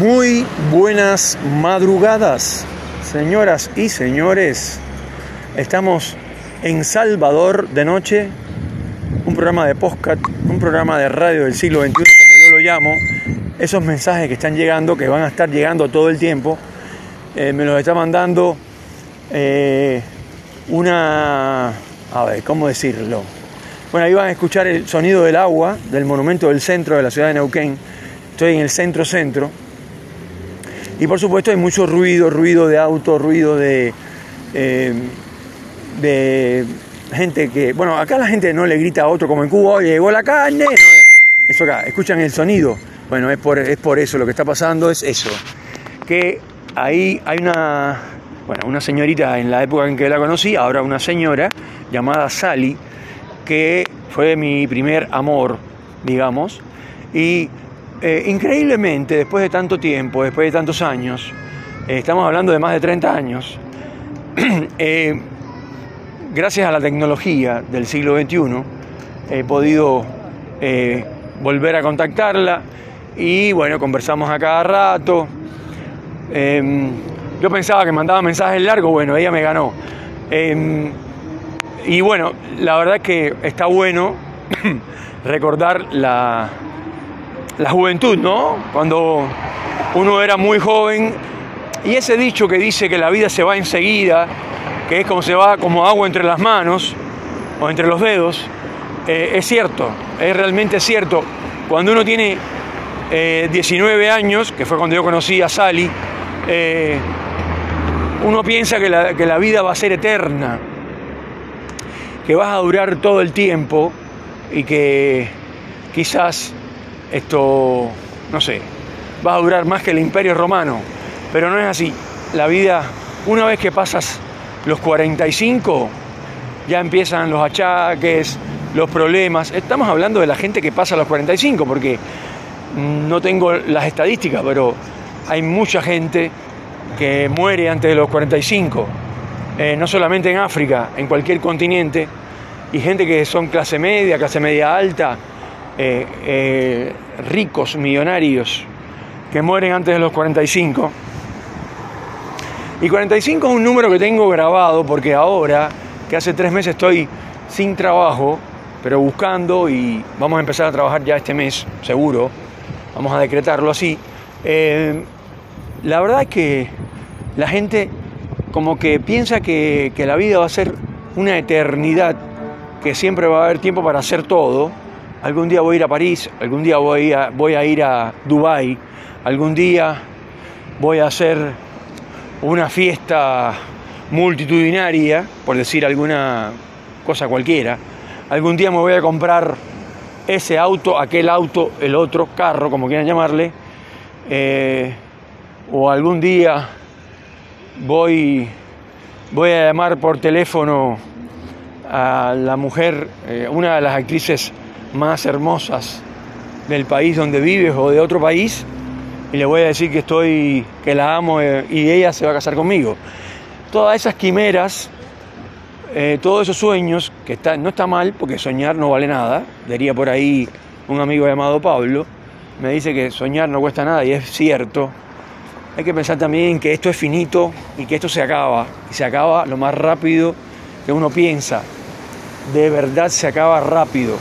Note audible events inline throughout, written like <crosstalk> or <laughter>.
Muy buenas madrugadas, señoras y señores. Estamos en Salvador de noche, un programa de podcast, un programa de radio del siglo XXI, como yo lo llamo. Esos mensajes que están llegando, que van a estar llegando todo el tiempo, eh, me los está mandando eh, una... A ver, ¿cómo decirlo? Bueno, ahí van a escuchar el sonido del agua del monumento del centro de la ciudad de Neuquén. Estoy en el centro-centro. Y por supuesto hay mucho ruido, ruido de auto, ruido de, eh, de gente que... Bueno, acá la gente no le grita a otro como en Cuba, llegó la carne. eso acá, escuchan el sonido. Bueno, es por, es por eso, lo que está pasando es eso. Que ahí hay una, bueno, una señorita en la época en que la conocí, ahora una señora llamada Sally, que fue mi primer amor, digamos, y eh, increíblemente, después de tanto tiempo, después de tantos años, eh, estamos hablando de más de 30 años, <clears throat> eh, gracias a la tecnología del siglo XXI, he podido volver a contactarla y bueno, conversamos a cada rato. Em, yo pensaba que mandaba mensajes largos, bueno, ella me ganó. Em, y bueno, la verdad es que está bueno <clears throat> recordar la, la juventud, ¿no? Cuando uno era muy joven y ese dicho que dice que la vida se va enseguida, que es como se va como agua entre las manos o entre los dedos, eh, es cierto, es realmente cierto. Cuando uno tiene 19 eh, años, que fue cuando yo conocí a Sally, eh, uno piensa que la, que la vida va a ser eterna que vas a durar todo el tiempo y que quizás esto, no sé, va a durar más que el imperio romano, pero no es así. La vida, una vez que pasas los 45, ya empiezan los achaques, los problemas. Estamos hablando de la gente que pasa los 45, porque no tengo las estadísticas, pero hay mucha gente que muere antes de los 45, eh, no solamente en África, en cualquier continente, y gente que son clase media, clase media alta, eh, eh, ricos, millonarios, que mueren antes de los 45. Y 45 es un número que tengo grabado porque ahora, que hace tres meses estoy sin trabajo, pero buscando y vamos a empezar a trabajar ya este mes, seguro, vamos a decretarlo así, eh, la verdad es que la gente como que piensa que, que la vida va a ser una eternidad que siempre va a haber tiempo para hacer todo. Algún día voy a ir a París, algún día voy a, ir a Dubái, algún día voy a hacer una fiesta multitudinaria, por decir alguna cosa cualquiera. Algún día me voy a comprar ese auto, aquel auto, el otro carro, como quieran llamarle. Eh, o algún día voy, voy a llamar por teléfono a la mujer, eh, una de las actrices más hermosas del país donde vives o de otro país, y le voy a decir que estoy, que la amo eh, y ella se va a casar conmigo. Todas esas quimeras, eh, todos esos sueños, que está, no está mal, porque soñar no vale nada, diría por ahí un amigo llamado Pablo, me dice que soñar no cuesta nada y es cierto. Hay que pensar también que esto es finito y que esto se acaba, y se acaba lo más rápido que uno piensa de verdad se acaba rápido.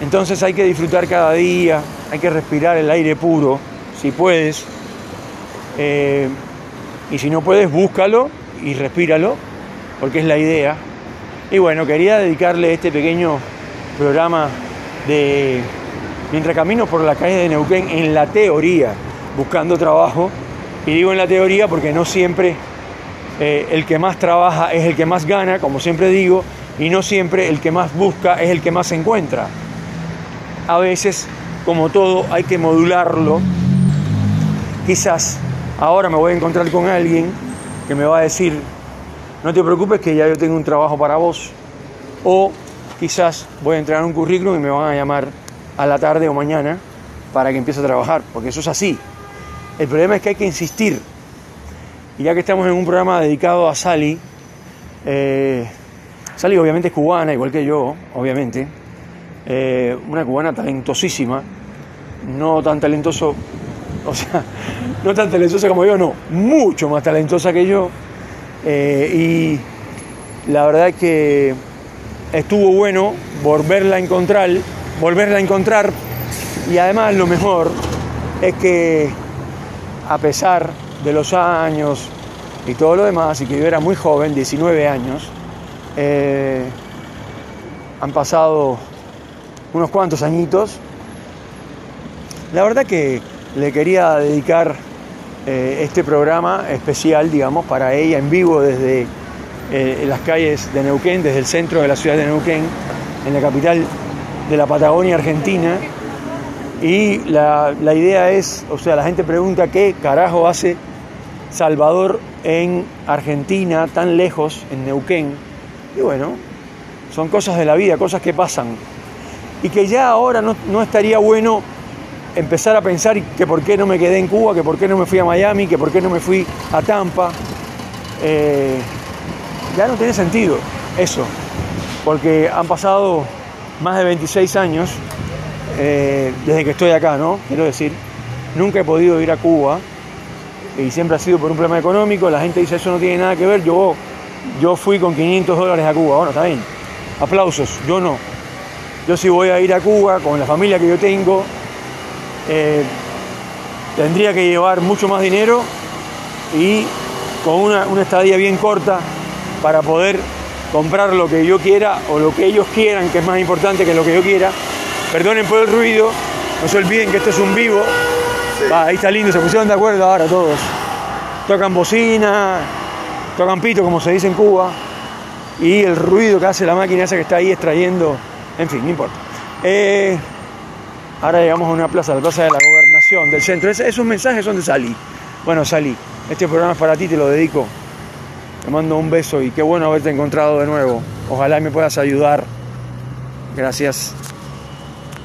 Entonces hay que disfrutar cada día, hay que respirar el aire puro, si puedes. Eh, y si no puedes, búscalo y respíralo, porque es la idea. Y bueno, quería dedicarle este pequeño programa de mientras camino por la calle de Neuquén en la teoría, buscando trabajo. Y digo en la teoría porque no siempre eh, el que más trabaja es el que más gana, como siempre digo, y no siempre el que más busca es el que más encuentra. A veces, como todo, hay que modularlo. Quizás ahora me voy a encontrar con alguien que me va a decir, no te preocupes que ya yo tengo un trabajo para vos. O quizás voy a entregar un currículum y me van a llamar a la tarde o mañana para que empiece a trabajar, porque eso es así. El problema es que hay que insistir. Y ya que estamos en un programa dedicado a Sally, eh, Sally obviamente es cubana, igual que yo, o sea, <laughs> no tan talentosa como yo, no, mucho más talentosa que yo. Eh, y la verdad es que estuvo bueno volverla a encontrar, volverla a encontrar. Y además lo mejor es que a pesar de los años y todo lo demás, y que yo era muy joven, 19 años, eh, han pasado unos cuantos añitos. La verdad que le quería dedicar eh, este programa especial, digamos, para ella en vivo desde eh, las calles de Neuquén, desde el centro de la ciudad de Neuquén, en la capital de la Patagonia Argentina. Y la, la idea es, o sea, la gente pregunta qué carajo hace Salvador en Argentina, tan lejos, en Neuquén. Y bueno, son cosas de la vida, cosas que pasan. Y que ya ahora no, no estaría bueno empezar a pensar que por qué no me quedé en Cuba, que por qué no me fui a Miami, que por qué no me fui a Tampa. Eh, ya no tiene sentido eso, porque han pasado más de 26 años eh, desde que estoy acá, ¿no? Quiero decir, nunca he podido ir a Cuba y siempre ha sido por un problema económico. La gente dice eso no tiene nada que ver. Yo, yo fui con 500 dólares a Cuba. Bueno, está bien. Aplausos. Yo no. Yo sí voy a ir a Cuba con la familia que yo tengo. Eh, tendría que llevar mucho más dinero y con una, una estadía bien corta para poder comprar lo que yo quiera o lo que ellos quieran, que es más importante que lo que yo quiera. Perdonen por el ruido, no se olviden que esto es un vivo. ahí está lindo, se pusieron de acuerdo ahora todos. Tocan bocina, tocan pito, como se dice en Cuba, y el ruido que hace la máquina esa que está ahí extrayendo, en fin, no importa. Eh, ahora llegamos a una plaza, la plaza de la gobernación del centro. Es, esos mensajes son de Salí. Bueno, Salí, este programa es para ti, te lo dedico. Te mando un beso y qué bueno haberte encontrado de nuevo. Ojalá me puedas ayudar. Gracias.